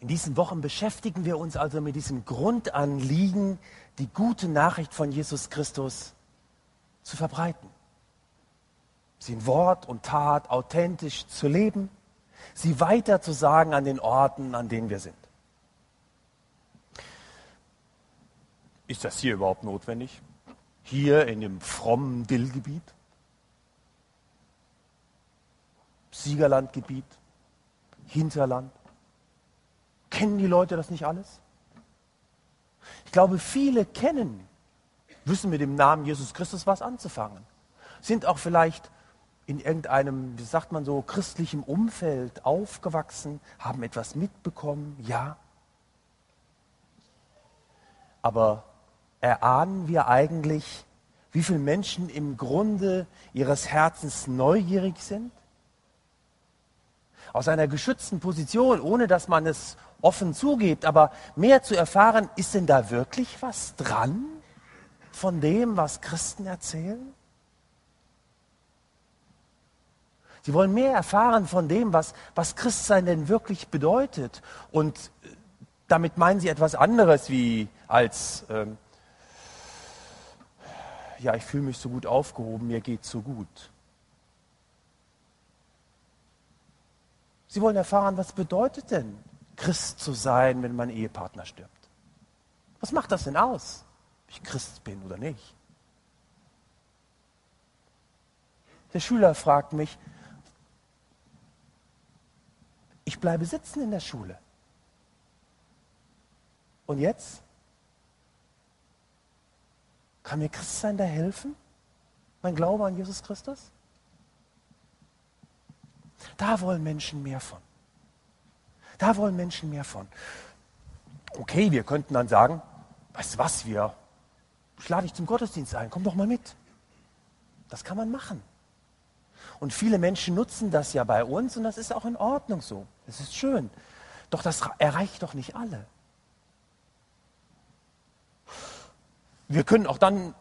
In diesen Wochen beschäftigen wir uns also mit diesem Grundanliegen, die gute Nachricht von Jesus Christus zu verbreiten. Sie in Wort und Tat authentisch zu leben, sie weiter zu sagen an den Orten, an denen wir sind. Ist das hier überhaupt notwendig? Hier in dem frommen Dillgebiet? Siegerlandgebiet? Hinterland? Kennen die Leute das nicht alles? Ich glaube, viele kennen, wissen mit dem Namen Jesus Christus was anzufangen. Sind auch vielleicht in irgendeinem, wie sagt man so, christlichem Umfeld aufgewachsen, haben etwas mitbekommen, ja. Aber erahnen wir eigentlich, wie viele Menschen im Grunde ihres Herzens neugierig sind? Aus einer geschützten Position, ohne dass man es offen zugibt, aber mehr zu erfahren, ist denn da wirklich was dran von dem, was Christen erzählen? Sie wollen mehr erfahren von dem, was, was Christsein denn wirklich bedeutet. Und äh, damit meinen sie etwas anderes wie als, ähm, ja, ich fühle mich so gut aufgehoben, mir geht so gut. Sie wollen erfahren, was bedeutet denn Christ zu sein, wenn mein Ehepartner stirbt? Was macht das denn aus, ob ich Christ bin oder nicht? Der Schüler fragt mich, ich bleibe sitzen in der Schule. Und jetzt? Kann mir Christsein da helfen? Mein Glaube an Jesus Christus? Da wollen Menschen mehr von. Da wollen Menschen mehr von. Okay, wir könnten dann sagen, weißt du was, wir ich lade dich zum Gottesdienst ein, komm doch mal mit. Das kann man machen. Und viele Menschen nutzen das ja bei uns und das ist auch in Ordnung so. Das ist schön. Doch das erreicht doch nicht alle. Wir können auch dann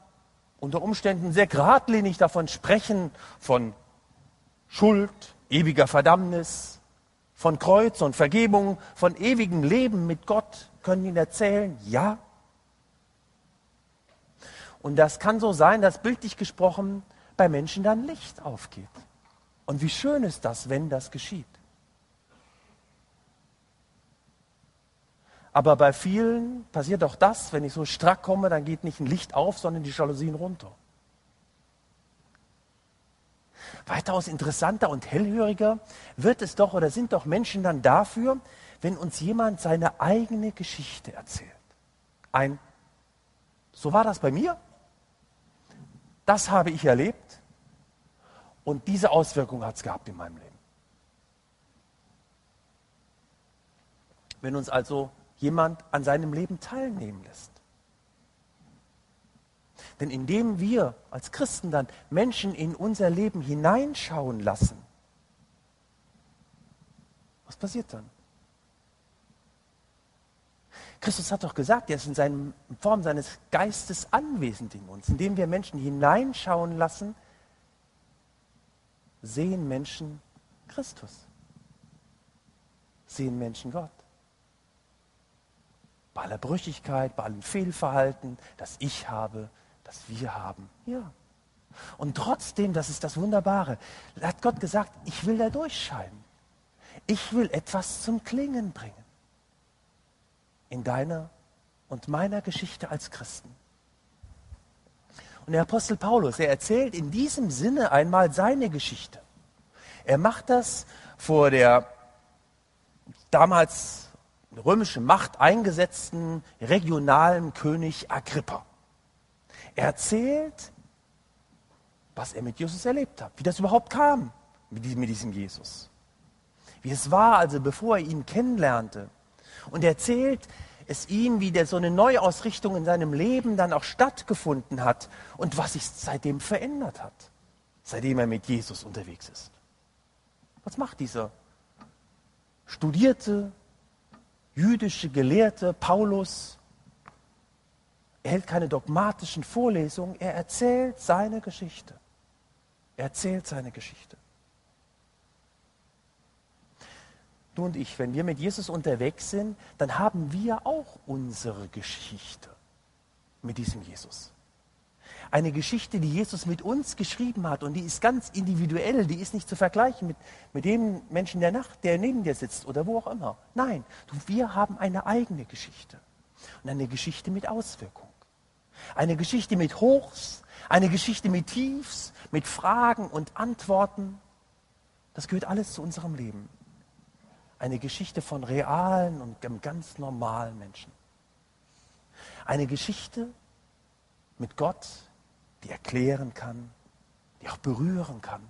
unter Umständen sehr geradlinig davon sprechen, von Schuld, ewiger Verdammnis, von Kreuz und Vergebung, von ewigem Leben mit Gott, können Ihnen erzählen, ja. Und das kann so sein, dass bildlich gesprochen bei Menschen dann Licht aufgeht. Und wie schön ist das, wenn das geschieht. Aber bei vielen passiert auch das, wenn ich so strack komme, dann geht nicht ein Licht auf, sondern die Jalousien runter. Weitaus interessanter und hellhöriger wird es doch oder sind doch Menschen dann dafür, wenn uns jemand seine eigene Geschichte erzählt. Ein, so war das bei mir, das habe ich erlebt, und diese Auswirkung hat es gehabt in meinem Leben. Wenn uns also jemand an seinem Leben teilnehmen lässt. Denn indem wir als Christen dann Menschen in unser Leben hineinschauen lassen, was passiert dann? Christus hat doch gesagt, er ist in, seinem, in Form seines Geistes anwesend in uns. Indem wir Menschen hineinschauen lassen, sehen Menschen Christus, sehen Menschen Gott. Bei aller Brüchigkeit, bei allem Fehlverhalten, das ich habe, das wir haben. Ja. Und trotzdem, das ist das Wunderbare, hat Gott gesagt, ich will da durchscheinen. Ich will etwas zum Klingen bringen. In deiner und meiner Geschichte als Christen. Und der Apostel Paulus, er erzählt in diesem Sinne einmal seine Geschichte. Er macht das vor der damals römische Macht eingesetzten regionalen König Agrippa. Er erzählt, was er mit Jesus erlebt hat, wie das überhaupt kam mit diesem Jesus. Wie es war, also bevor er ihn kennenlernte. Und er erzählt, es ihm, wie der so eine Neuausrichtung in seinem Leben dann auch stattgefunden hat und was sich seitdem verändert hat, seitdem er mit Jesus unterwegs ist. Was macht dieser studierte jüdische Gelehrte Paulus? Er hält keine dogmatischen Vorlesungen, er erzählt seine Geschichte. Er erzählt seine Geschichte. du und ich, wenn wir mit Jesus unterwegs sind, dann haben wir auch unsere Geschichte mit diesem Jesus. Eine Geschichte, die Jesus mit uns geschrieben hat und die ist ganz individuell, die ist nicht zu vergleichen mit, mit dem Menschen der Nacht, der neben dir sitzt oder wo auch immer. Nein, du, wir haben eine eigene Geschichte und eine Geschichte mit Auswirkung. Eine Geschichte mit Hochs, eine Geschichte mit Tiefs, mit Fragen und Antworten. Das gehört alles zu unserem Leben. Eine Geschichte von realen und ganz normalen Menschen. Eine Geschichte mit Gott, die erklären kann, die auch berühren kann.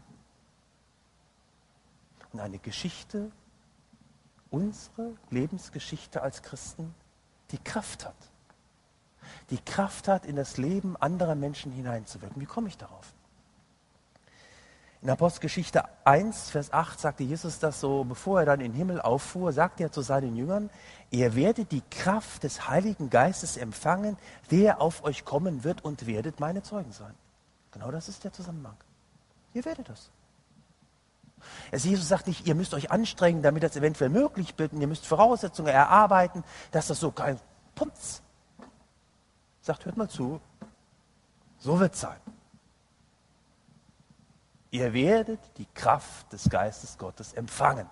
Und eine Geschichte, unsere Lebensgeschichte als Christen, die Kraft hat. Die Kraft hat, in das Leben anderer Menschen hineinzuwirken. Wie komme ich darauf? In Apostelgeschichte 1, Vers 8 sagte Jesus das so, bevor er dann in den Himmel auffuhr, sagte er zu seinen Jüngern, ihr werdet die Kraft des Heiligen Geistes empfangen, der auf euch kommen wird und werdet meine Zeugen sein. Genau das ist der Zusammenhang. Ihr werdet das. Also Jesus sagt nicht, ihr müsst euch anstrengen, damit das eventuell möglich wird, und ihr müsst Voraussetzungen erarbeiten, dass das so kein Pumps. Sagt, hört mal zu, so wird es sein. Ihr werdet die Kraft des Geistes Gottes empfangen.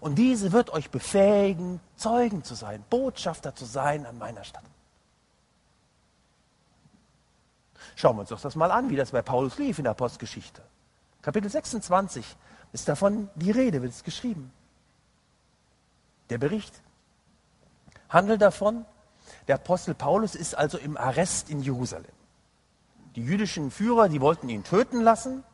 Und diese wird euch befähigen, Zeugen zu sein, Botschafter zu sein an meiner Stadt. Schauen wir uns doch das mal an, wie das bei Paulus lief in der Postgeschichte. Kapitel 26 ist davon die Rede, wird es geschrieben. Der Bericht handelt davon, der Apostel Paulus ist also im Arrest in Jerusalem. Die jüdischen Führer, die wollten ihn töten lassen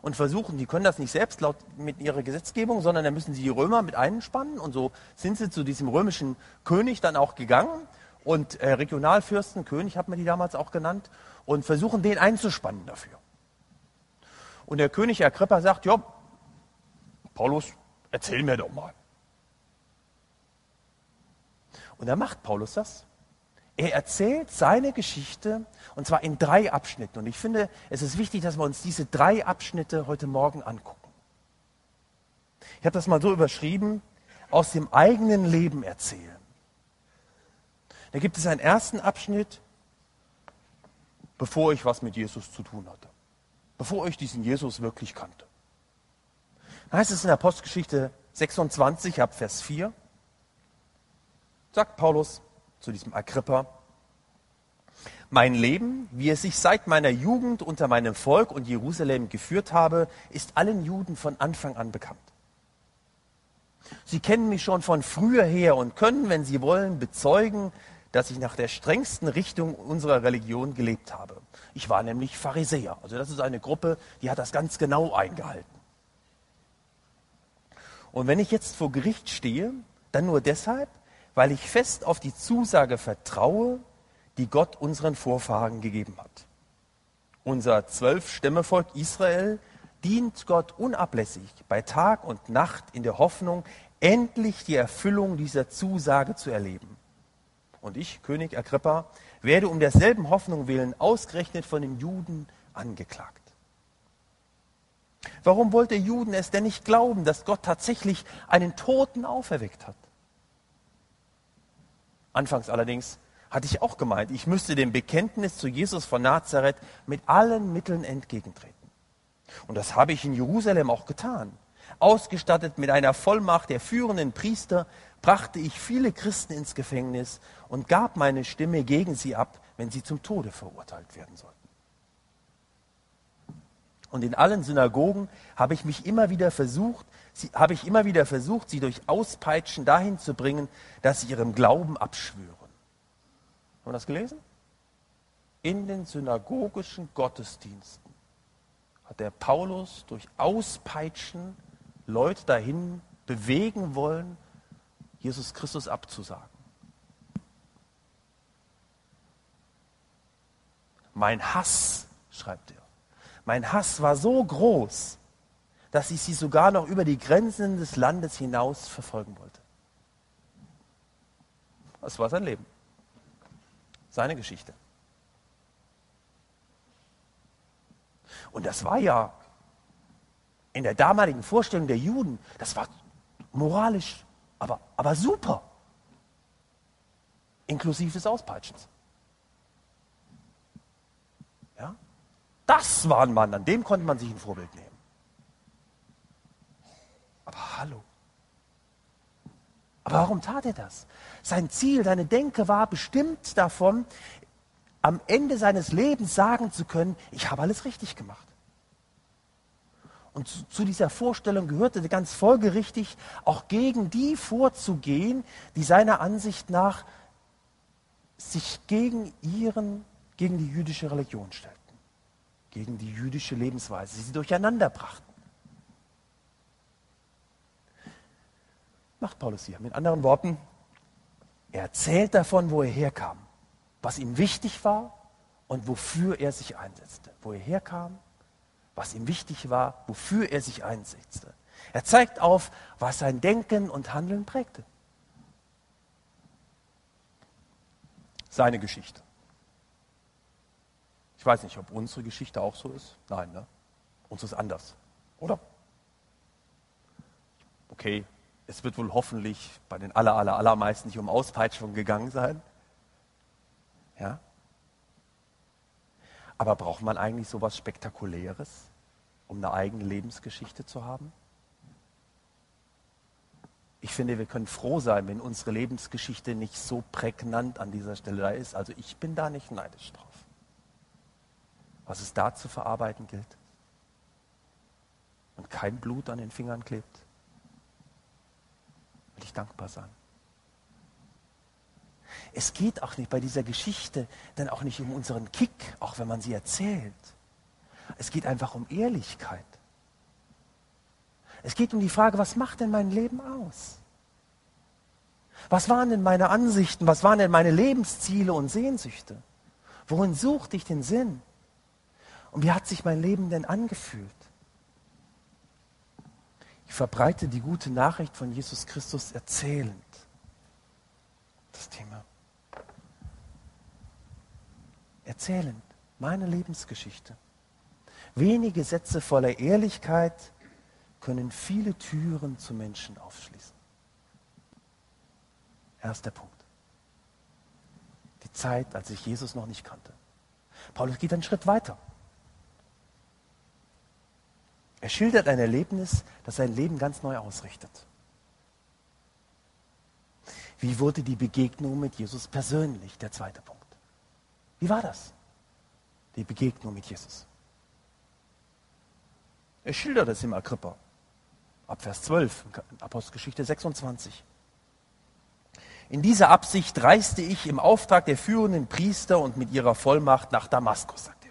und versuchen, die können das nicht selbst laut mit ihrer Gesetzgebung, sondern da müssen sie die Römer mit einspannen. Und so sind sie zu diesem römischen König dann auch gegangen und äh, Regionalfürsten, König hat man die damals auch genannt, und versuchen den einzuspannen dafür. Und der König Agrippa sagt, ja, Paulus, erzähl mir doch mal. Und dann macht Paulus das. Er erzählt seine Geschichte und zwar in drei Abschnitten. Und ich finde, es ist wichtig, dass wir uns diese drei Abschnitte heute Morgen angucken. Ich habe das mal so überschrieben, aus dem eigenen Leben erzählen. Da gibt es einen ersten Abschnitt, bevor ich was mit Jesus zu tun hatte. Bevor ich diesen Jesus wirklich kannte. Da heißt es in der Postgeschichte 26, ab Vers 4, sagt Paulus, zu diesem Agrippa. Mein Leben, wie es sich seit meiner Jugend unter meinem Volk und Jerusalem geführt habe, ist allen Juden von Anfang an bekannt. Sie kennen mich schon von früher her und können, wenn sie wollen, bezeugen, dass ich nach der strengsten Richtung unserer Religion gelebt habe. Ich war nämlich Pharisäer. Also das ist eine Gruppe, die hat das ganz genau eingehalten. Und wenn ich jetzt vor Gericht stehe, dann nur deshalb, weil ich fest auf die Zusage vertraue, die Gott unseren Vorfahren gegeben hat. Unser Zwölf-Stämmevolk Israel dient Gott unablässig bei Tag und Nacht in der Hoffnung, endlich die Erfüllung dieser Zusage zu erleben. Und ich, König Agrippa, werde um derselben Hoffnung willen ausgerechnet von den Juden angeklagt. Warum wollte Juden es denn nicht glauben, dass Gott tatsächlich einen Toten auferweckt hat? Anfangs allerdings hatte ich auch gemeint, ich müsste dem Bekenntnis zu Jesus von Nazareth mit allen Mitteln entgegentreten. Und das habe ich in Jerusalem auch getan. Ausgestattet mit einer Vollmacht der führenden Priester brachte ich viele Christen ins Gefängnis und gab meine Stimme gegen sie ab, wenn sie zum Tode verurteilt werden sollten. Und in allen Synagogen habe ich mich immer wieder versucht, sie, habe ich immer wieder versucht, sie durch Auspeitschen dahin zu bringen, dass sie ihrem Glauben abschwören. Haben wir das gelesen? In den synagogischen Gottesdiensten hat der Paulus durch Auspeitschen Leute dahin bewegen wollen, Jesus Christus abzusagen. Mein Hass, schreibt er, mein Hass war so groß, dass ich sie sogar noch über die Grenzen des Landes hinaus verfolgen wollte. Das war sein Leben, seine Geschichte. Und das war ja in der damaligen Vorstellung der Juden, das war moralisch, aber, aber super. Inklusive des Auspeitschens. Ja? Das war ein Mann, an dem konnte man sich ein Vorbild nehmen. Aber hallo. Aber warum tat er das? Sein Ziel, seine Denke war bestimmt davon, am Ende seines Lebens sagen zu können, ich habe alles richtig gemacht. Und zu, zu, dieser Vorstellung gehörte ganz folgerichtig auch gegen die vorzugehen, die seiner Ansicht nach sich gegen ihren, gegen die jüdische Religion stellten, gegen die jüdische Lebensweise, sie durcheinander brachten. Macht Paulus hier. Mit anderen Worten, er erzählt davon, wo er herkam, was ihm wichtig war und wofür er sich einsetzte. Wo er herkam, was ihm wichtig war, wofür er sich einsetzte. Er zeigt auf, was sein Denken und Handeln prägte. Seine Geschichte. Ich weiß nicht, ob unsere Geschichte auch so ist. Nein, ne? Uns ist anders, oder? Okay, es wird wohl hoffentlich bei den aller, aller, allermeisten nicht um Auspeitschung gegangen sein. Ja? Aber braucht man eigentlich so etwas Spektakuläres, um eine eigene Lebensgeschichte zu haben? Ich finde, wir können froh sein, wenn unsere Lebensgeschichte nicht so prägnant an dieser Stelle da ist. Also ich bin da nicht neidisch drauf. Was es da zu verarbeiten gilt und kein Blut an den Fingern klebt will ich dankbar sein. Es geht auch nicht bei dieser Geschichte dann auch nicht um unseren Kick, auch wenn man sie erzählt. Es geht einfach um Ehrlichkeit. Es geht um die Frage, was macht denn mein Leben aus? Was waren denn meine Ansichten? Was waren denn meine Lebensziele und Sehnsüchte? Worin suchte ich den Sinn? Und wie hat sich mein Leben denn angefühlt? Ich verbreite die gute Nachricht von Jesus Christus erzählend. Das Thema. Erzählend. Meine Lebensgeschichte. Wenige Sätze voller Ehrlichkeit können viele Türen zu Menschen aufschließen. Erster Punkt. Die Zeit, als ich Jesus noch nicht kannte. Paulus geht einen Schritt weiter. Er schildert ein Erlebnis, das sein Leben ganz neu ausrichtet. Wie wurde die Begegnung mit Jesus persönlich? Der zweite Punkt. Wie war das? Die Begegnung mit Jesus. Er schildert es im Agrippa. Ab Vers 12, Apostelgeschichte 26. In dieser Absicht reiste ich im Auftrag der führenden Priester und mit ihrer Vollmacht nach Damaskus, sagt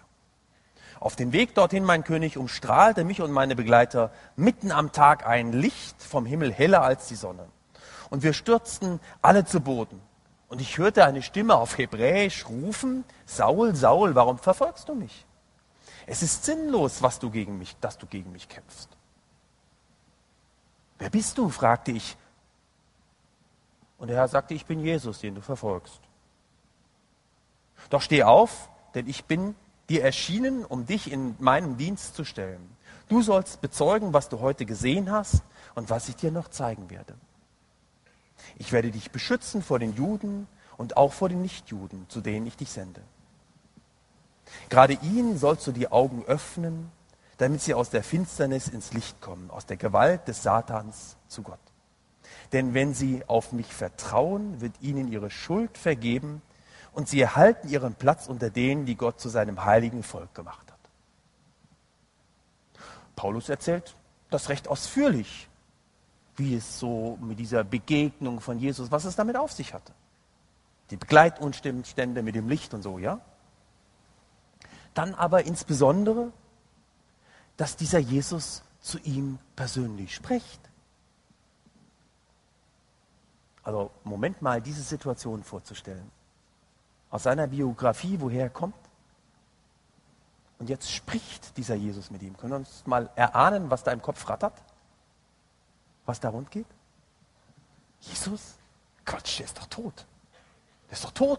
auf dem Weg dorthin, mein König, umstrahlte mich und meine Begleiter mitten am Tag ein Licht vom Himmel heller als die Sonne. Und wir stürzten alle zu Boden. Und ich hörte eine Stimme auf Hebräisch rufen, Saul, Saul, warum verfolgst du mich? Es ist sinnlos, was du gegen mich, dass du gegen mich kämpfst. Wer bist du? fragte ich. Und der Herr sagte, ich bin Jesus, den du verfolgst. Doch steh auf, denn ich bin dir erschienen, um dich in meinen Dienst zu stellen. Du sollst bezeugen, was du heute gesehen hast und was ich dir noch zeigen werde. Ich werde dich beschützen vor den Juden und auch vor den Nichtjuden, zu denen ich dich sende. Gerade ihnen sollst du die Augen öffnen, damit sie aus der Finsternis ins Licht kommen, aus der Gewalt des Satans zu Gott. Denn wenn sie auf mich vertrauen, wird ihnen ihre Schuld vergeben und sie erhalten ihren Platz unter denen, die Gott zu seinem heiligen Volk gemacht hat. Paulus erzählt das recht ausführlich, wie es so mit dieser Begegnung von Jesus, was es damit auf sich hatte. Die Begleitumstände mit dem Licht und so, ja? Dann aber insbesondere, dass dieser Jesus zu ihm persönlich spricht. Also, Moment mal, diese Situation vorzustellen aus seiner Biografie, woher er kommt. Und jetzt spricht dieser Jesus mit ihm. Können wir uns mal erahnen, was da im Kopf rattert? Was da rund geht? Jesus? Quatsch, der ist doch tot. Der ist doch tot.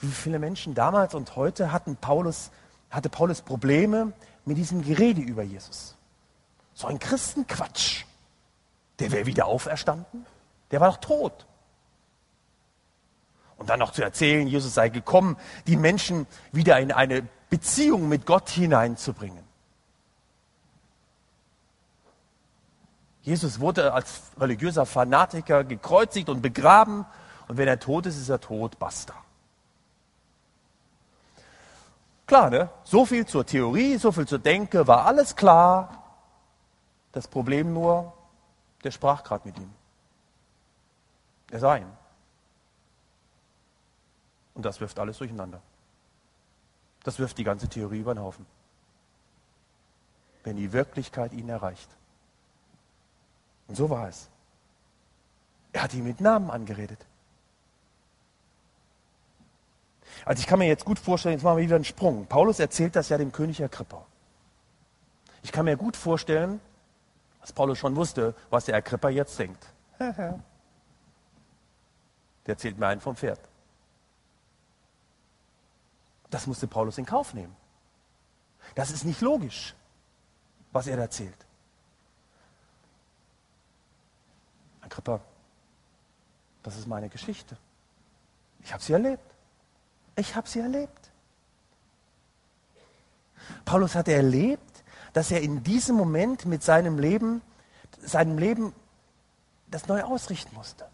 Wie viele Menschen damals und heute hatten Paulus, hatte Paulus Probleme mit diesem Gerede über Jesus? So ein Christenquatsch. Der wäre wieder auferstanden? Der war doch tot. Und dann noch zu erzählen, Jesus sei gekommen, die Menschen wieder in eine Beziehung mit Gott hineinzubringen. Jesus wurde als religiöser Fanatiker gekreuzigt und begraben. Und wenn er tot ist, ist er tot, basta. Klar, ne? So viel zur Theorie, so viel zur Denke, war alles klar. Das Problem nur, der sprach gerade mit ihm. Er sah ihn. Und das wirft alles durcheinander. Das wirft die ganze Theorie über den Haufen. Wenn die Wirklichkeit ihn erreicht. Und so war es. Er hat ihn mit Namen angeredet. Also ich kann mir jetzt gut vorstellen, jetzt machen wir wieder einen Sprung. Paulus erzählt das ja dem König Agrippa. Ich kann mir gut vorstellen, dass Paulus schon wusste, was der Agrippa jetzt denkt. der erzählt mir einen vom Pferd. Das musste Paulus in Kauf nehmen. Das ist nicht logisch, was er erzählt. Agrippa, das ist meine Geschichte. Ich habe sie erlebt. Ich habe sie erlebt. Paulus hatte erlebt, dass er in diesem Moment mit seinem Leben, seinem Leben das neu ausrichten musste.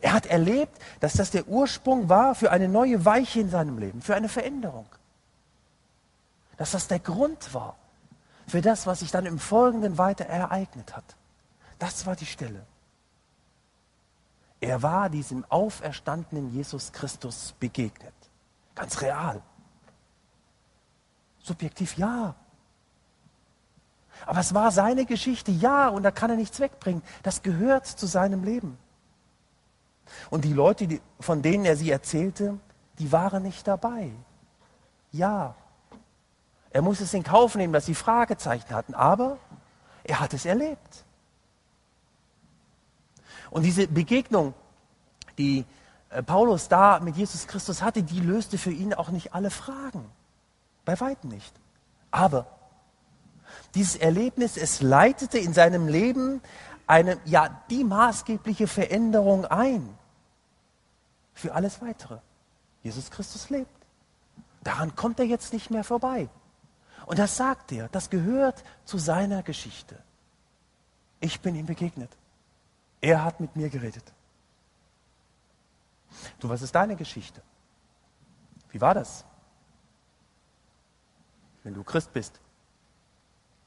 Er hat erlebt, dass das der Ursprung war für eine neue Weiche in seinem Leben, für eine Veränderung. Dass das der Grund war für das, was sich dann im Folgenden weiter ereignet hat. Das war die Stelle. Er war diesem auferstandenen Jesus Christus begegnet. Ganz real. Subjektiv ja. Aber es war seine Geschichte, ja, und da kann er nichts wegbringen. Das gehört zu seinem Leben. Und die Leute, von denen er sie erzählte, die waren nicht dabei. Ja. Er muss es in Kauf nehmen, dass sie Fragezeichen hatten, aber er hat es erlebt. Und diese Begegnung, die äh, Paulus da mit Jesus Christus hatte, die löste für ihn auch nicht alle Fragen. Bei weitem nicht. Aber dieses Erlebnis, es leitete in seinem Leben eine, ja, die maßgebliche Veränderung ein. Für alles weitere. Jesus Christus lebt. Daran kommt er jetzt nicht mehr vorbei. Und das sagt er, das gehört zu seiner Geschichte. Ich bin ihm begegnet. Er hat mit mir geredet. Du, was ist deine Geschichte? Wie war das? Wenn du Christ bist,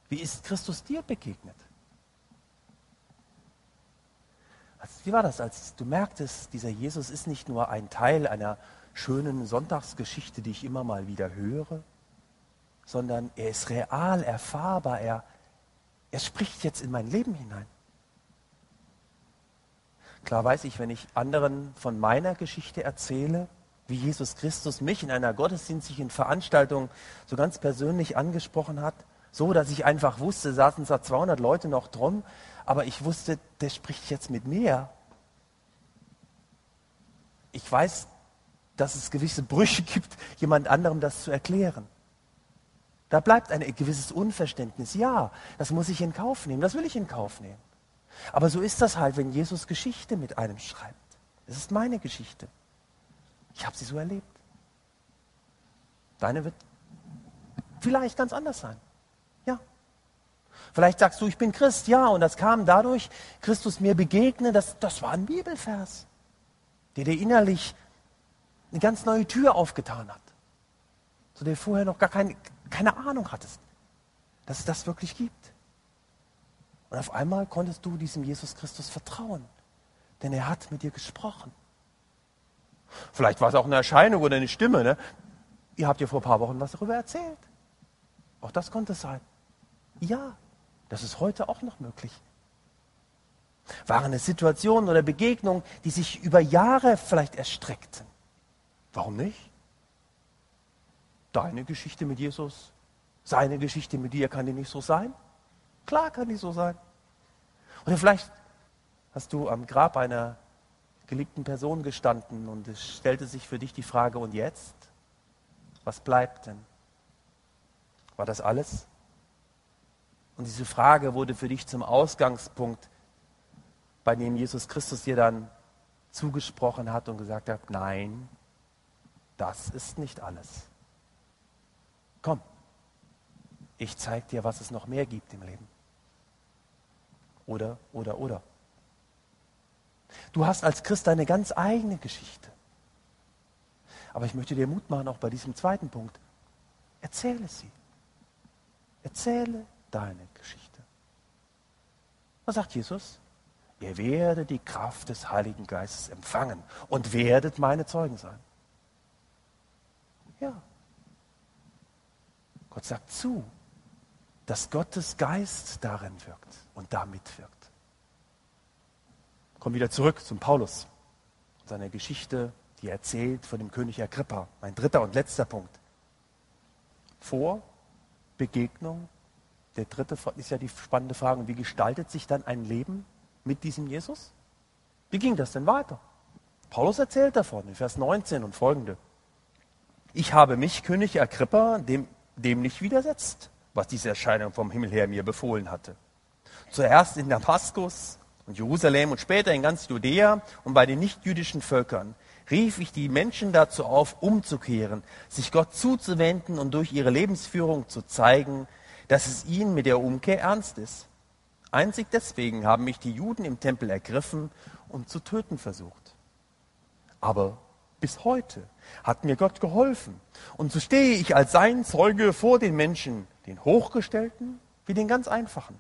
wie ist Christus dir begegnet? Also, wie war das, als du merktest, dieser Jesus ist nicht nur ein Teil einer schönen Sonntagsgeschichte, die ich immer mal wieder höre, sondern er ist real, erfahrbar, er, er spricht jetzt in mein Leben hinein. Klar weiß ich, wenn ich anderen von meiner Geschichte erzähle, wie Jesus Christus mich in einer gottesdienstlichen Veranstaltung so ganz persönlich angesprochen hat, so dass ich einfach wusste, saßen da 200 Leute noch drum, aber ich wusste, der spricht jetzt mit mir. Ich weiß, dass es gewisse Brüche gibt, jemand anderem das zu erklären. Da bleibt ein gewisses Unverständnis. Ja, das muss ich in Kauf nehmen, das will ich in Kauf nehmen. Aber so ist das halt, wenn Jesus Geschichte mit einem schreibt. Es ist meine Geschichte. Ich habe sie so erlebt. Deine wird vielleicht ganz anders sein. Vielleicht sagst du, ich bin Christ, ja, und das kam dadurch, Christus mir begegne, das, das war ein Bibelvers, der dir innerlich eine ganz neue Tür aufgetan hat, zu der du vorher noch gar keine, keine Ahnung hattest, dass es das wirklich gibt. Und auf einmal konntest du diesem Jesus Christus vertrauen, denn er hat mit dir gesprochen. Vielleicht war es auch eine Erscheinung oder eine Stimme. Ne? Ihr habt ja vor ein paar Wochen was darüber erzählt. Auch das konnte es sein. Ja, das ist heute auch noch möglich. Waren es Situationen oder Begegnungen, die sich über Jahre vielleicht erstreckten? Warum nicht? Deine Geschichte mit Jesus, seine Geschichte mit dir kann die nicht so sein? Klar kann die so sein. Oder vielleicht hast du am Grab einer geliebten Person gestanden und es stellte sich für dich die Frage, und jetzt? Was bleibt denn? War das alles? Und diese Frage wurde für dich zum Ausgangspunkt, bei dem Jesus Christus dir dann zugesprochen hat und gesagt hat, nein, das ist nicht alles. Komm, ich zeige dir, was es noch mehr gibt im Leben. Oder, oder, oder. Du hast als Christ deine ganz eigene Geschichte. Aber ich möchte dir Mut machen, auch bei diesem zweiten Punkt. Erzähle sie. Erzähle deine Geschichte. Was sagt Jesus? Ihr werdet die Kraft des Heiligen Geistes empfangen und werdet meine Zeugen sein. Ja. Gott sagt zu, dass Gottes Geist darin wirkt und damit wirkt. Kommen wieder zurück zum Paulus, seine Geschichte, die er erzählt von dem König Agrippa. Mein dritter und letzter Punkt. Vor Begegnung, der dritte ist ja die spannende Frage, wie gestaltet sich dann ein Leben mit diesem Jesus? Wie ging das denn weiter? Paulus erzählt davon in Vers 19 und folgende. Ich habe mich, König Agrippa, dem, dem nicht widersetzt, was diese Erscheinung vom Himmel her mir befohlen hatte. Zuerst in Damaskus und Jerusalem und später in ganz Judäa und bei den nichtjüdischen Völkern rief ich die Menschen dazu auf, umzukehren, sich Gott zuzuwenden und durch ihre Lebensführung zu zeigen, dass es ihnen mit der Umkehr ernst ist. Einzig deswegen haben mich die Juden im Tempel ergriffen und zu töten versucht. Aber bis heute hat mir Gott geholfen. Und so stehe ich als sein Zeuge vor den Menschen, den Hochgestellten wie den ganz Einfachen.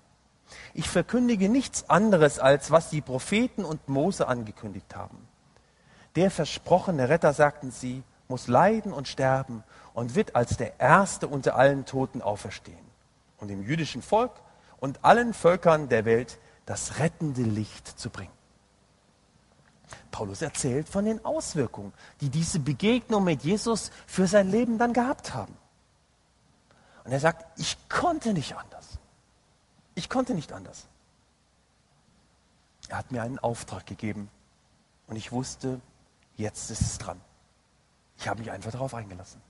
Ich verkündige nichts anderes, als was die Propheten und Mose angekündigt haben. Der versprochene Retter, sagten sie, muss leiden und sterben und wird als der Erste unter allen Toten auferstehen und dem jüdischen Volk und allen Völkern der Welt das rettende Licht zu bringen. Paulus erzählt von den Auswirkungen, die diese Begegnung mit Jesus für sein Leben dann gehabt haben. Und er sagt, ich konnte nicht anders. Ich konnte nicht anders. Er hat mir einen Auftrag gegeben und ich wusste, jetzt ist es dran. Ich habe mich einfach darauf eingelassen.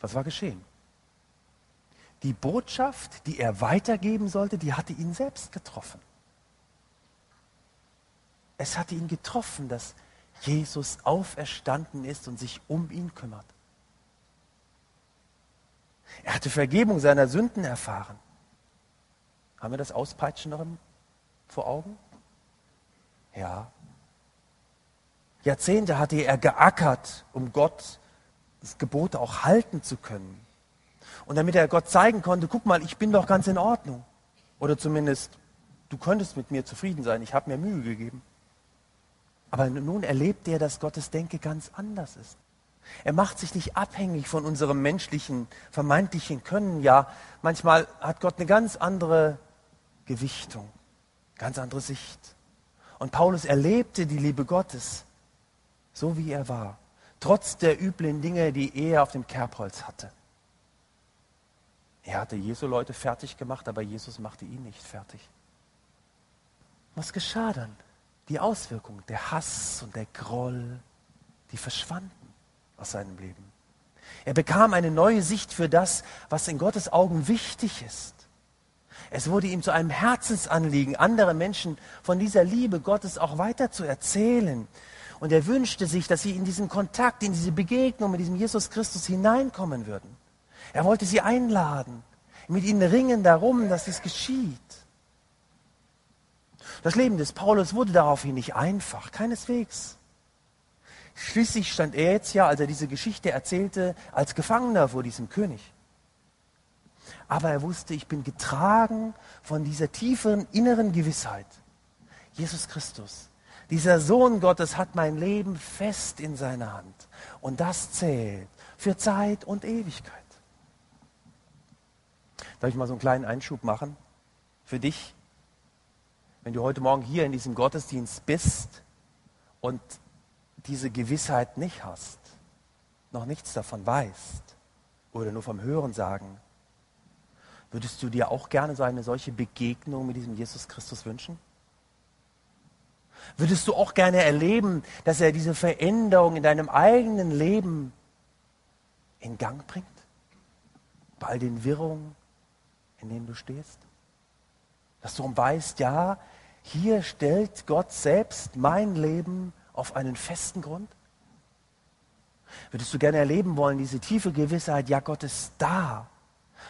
Was war geschehen? Die Botschaft, die er weitergeben sollte, die hatte ihn selbst getroffen. Es hatte ihn getroffen, dass Jesus auferstanden ist und sich um ihn kümmert. Er hatte Vergebung seiner Sünden erfahren. Haben wir das Auspeitschen noch vor Augen? Ja. Jahrzehnte hatte er geackert, um Gott das Gebote auch halten zu können. Und damit er Gott zeigen konnte, guck mal, ich bin doch ganz in Ordnung. Oder zumindest, du könntest mit mir zufrieden sein, ich habe mir Mühe gegeben. Aber nun erlebt er, dass Gottes Denke ganz anders ist. Er macht sich nicht abhängig von unserem menschlichen, vermeintlichen Können. Ja, manchmal hat Gott eine ganz andere Gewichtung, ganz andere Sicht. Und Paulus erlebte die Liebe Gottes, so wie er war, trotz der üblen Dinge, die er auf dem Kerbholz hatte. Er hatte Jesu Leute fertig gemacht, aber Jesus machte ihn nicht fertig. Was geschah dann? Die Auswirkungen, der Hass und der Groll, die verschwanden aus seinem Leben. Er bekam eine neue Sicht für das, was in Gottes Augen wichtig ist. Es wurde ihm zu einem Herzensanliegen, andere Menschen von dieser Liebe Gottes auch weiter zu erzählen. Und er wünschte sich, dass sie in diesen Kontakt, in diese Begegnung mit diesem Jesus Christus hineinkommen würden. Er wollte sie einladen, mit ihnen ringen darum, dass es geschieht. Das Leben des Paulus wurde daraufhin nicht einfach, keineswegs. Schließlich stand er jetzt ja, als er diese Geschichte erzählte, als Gefangener vor diesem König. Aber er wusste, ich bin getragen von dieser tieferen inneren Gewissheit. Jesus Christus, dieser Sohn Gottes hat mein Leben fest in seiner Hand. Und das zählt für Zeit und Ewigkeit. Darf ich mal so einen kleinen Einschub machen? Für dich, wenn du heute Morgen hier in diesem Gottesdienst bist und diese Gewissheit nicht hast, noch nichts davon weißt oder nur vom Hören sagen, würdest du dir auch gerne so eine solche Begegnung mit diesem Jesus Christus wünschen? Würdest du auch gerne erleben, dass er diese Veränderung in deinem eigenen Leben in Gang bringt? Bei all den Wirrungen, in denen du stehst? Dass du weißt, ja, hier stellt Gott selbst mein Leben auf einen festen Grund? Würdest du gerne erleben wollen, diese tiefe Gewissheit, ja, Gott ist da.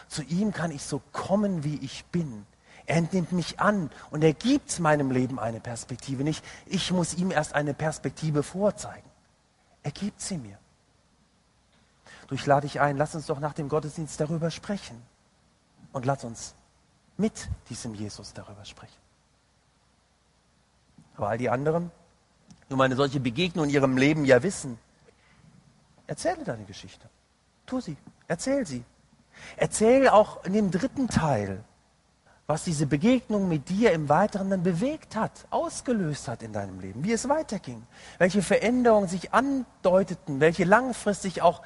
Zu ihm kann ich so kommen, wie ich bin. Er nimmt mich an und er gibt meinem Leben eine Perspektive. Nicht, ich muss ihm erst eine Perspektive vorzeigen. Er gibt sie mir. Du, ich ein, lass uns doch nach dem Gottesdienst darüber sprechen. Und lass uns mit diesem Jesus darüber sprechen. Aber all die anderen, die um eine solche Begegnung in ihrem Leben ja wissen, erzähle deine Geschichte. Tu sie, erzähl sie. Erzähl auch in dem dritten Teil, was diese Begegnung mit dir im Weiteren dann bewegt hat, ausgelöst hat in deinem Leben, wie es weiterging, welche Veränderungen sich andeuteten, welche langfristig auch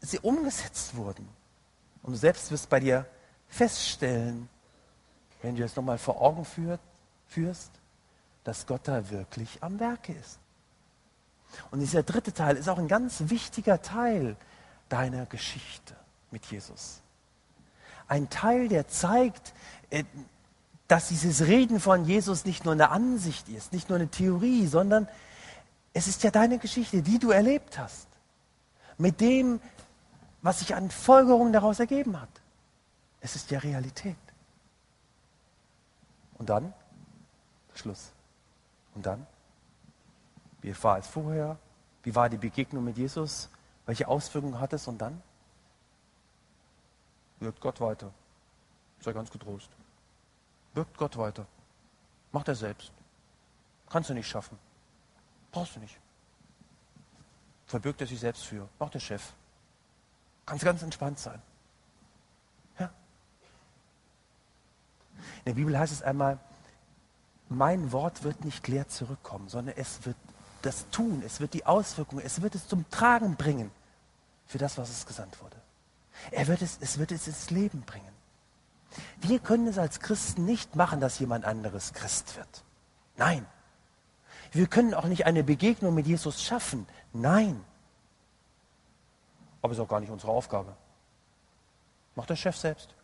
sie umgesetzt wurden. Und du selbst wirst bei dir feststellen, wenn du es nochmal vor Augen führt, führst, dass Gott da wirklich am Werke ist. Und dieser dritte Teil ist auch ein ganz wichtiger Teil deiner Geschichte mit Jesus. Ein Teil, der zeigt, äh, dass dieses Reden von Jesus nicht nur eine Ansicht ist, nicht nur eine Theorie, sondern es ist ja deine Geschichte, die du erlebt hast. Mit dem, was sich an Folgerungen daraus ergeben hat. Es ist ja Realität. Und dann? Schluss. Und dann? Wie war es vorher? Wie war die Begegnung mit Jesus? Welche Auswirkungen hat es? Und dann? Wirkt Gott weiter. Sei ganz getrost. Wirkt Gott weiter. Macht er selbst. Kannst du nicht schaffen. Brauchst du nicht. Verbirgt er sich selbst für. Macht der Chef. Kannst ganz entspannt sein. In der Bibel heißt es einmal, mein Wort wird nicht leer zurückkommen, sondern es wird das tun, es wird die Auswirkungen, es wird es zum Tragen bringen für das, was es gesandt wurde. Er wird es, es wird es ins Leben bringen. Wir können es als Christen nicht machen, dass jemand anderes Christ wird. Nein. Wir können auch nicht eine Begegnung mit Jesus schaffen. Nein. Aber es ist auch gar nicht unsere Aufgabe. Macht der Chef selbst.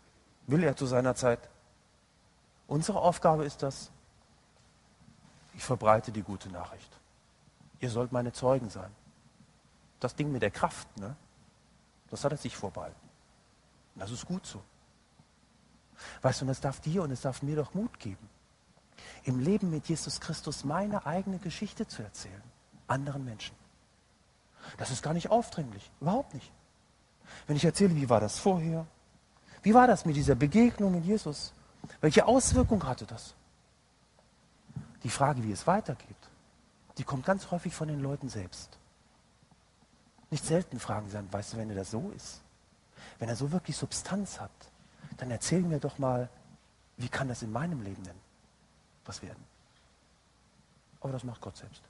Will er zu seiner Zeit. Unsere Aufgabe ist das, ich verbreite die gute Nachricht. Ihr sollt meine Zeugen sein. Das Ding mit der Kraft, ne? das hat er sich vorbehalten. Und das ist gut so. Weißt du, und es darf dir und es darf mir doch Mut geben, im Leben mit Jesus Christus meine eigene Geschichte zu erzählen, anderen Menschen. Das ist gar nicht aufdringlich, überhaupt nicht. Wenn ich erzähle, wie war das vorher, wie war das mit dieser Begegnung mit Jesus, welche Auswirkung hatte das? Die Frage, wie es weitergeht, die kommt ganz häufig von den Leuten selbst. Nicht selten fragen sie dann, weißt du, wenn das so ist, wenn er so wirklich Substanz hat, dann erzähl mir doch mal, wie kann das in meinem Leben denn was werden? Aber das macht Gott selbst.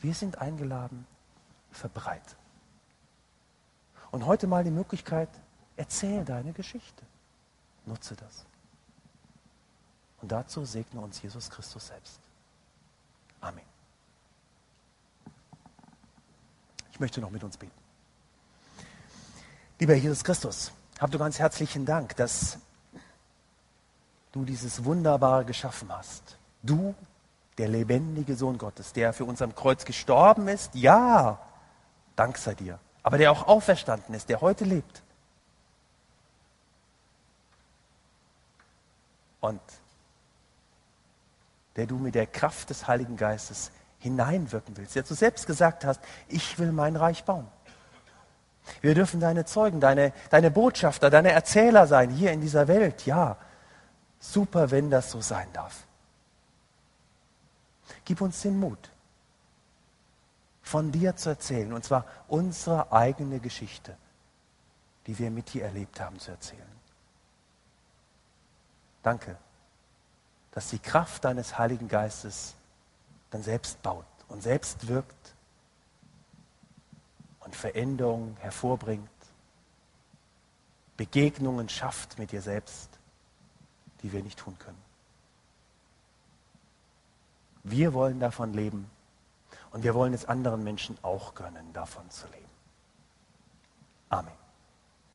Wir sind eingeladen, verbreit. Und heute mal die Möglichkeit, erzähl deine Geschichte. Nutze das. Und dazu segne uns Jesus Christus selbst. Amen. Ich möchte noch mit uns beten. Lieber Jesus Christus, hab du ganz herzlichen Dank, dass du dieses Wunderbare geschaffen hast. Du, der lebendige Sohn Gottes, der für uns am Kreuz gestorben ist, ja, Dank sei dir, aber der auch auferstanden ist, der heute lebt. Und der du mit der Kraft des Heiligen Geistes hineinwirken willst, der du selbst gesagt hast, ich will mein Reich bauen. Wir dürfen deine Zeugen, deine, deine Botschafter, deine Erzähler sein hier in dieser Welt. Ja, super, wenn das so sein darf. Gib uns den Mut, von dir zu erzählen, und zwar unsere eigene Geschichte, die wir mit dir erlebt haben, zu erzählen. Danke dass die Kraft deines Heiligen Geistes dann selbst baut und selbst wirkt und Veränderungen hervorbringt, Begegnungen schafft mit dir selbst, die wir nicht tun können. Wir wollen davon leben und wir wollen es anderen Menschen auch gönnen, davon zu leben. Amen.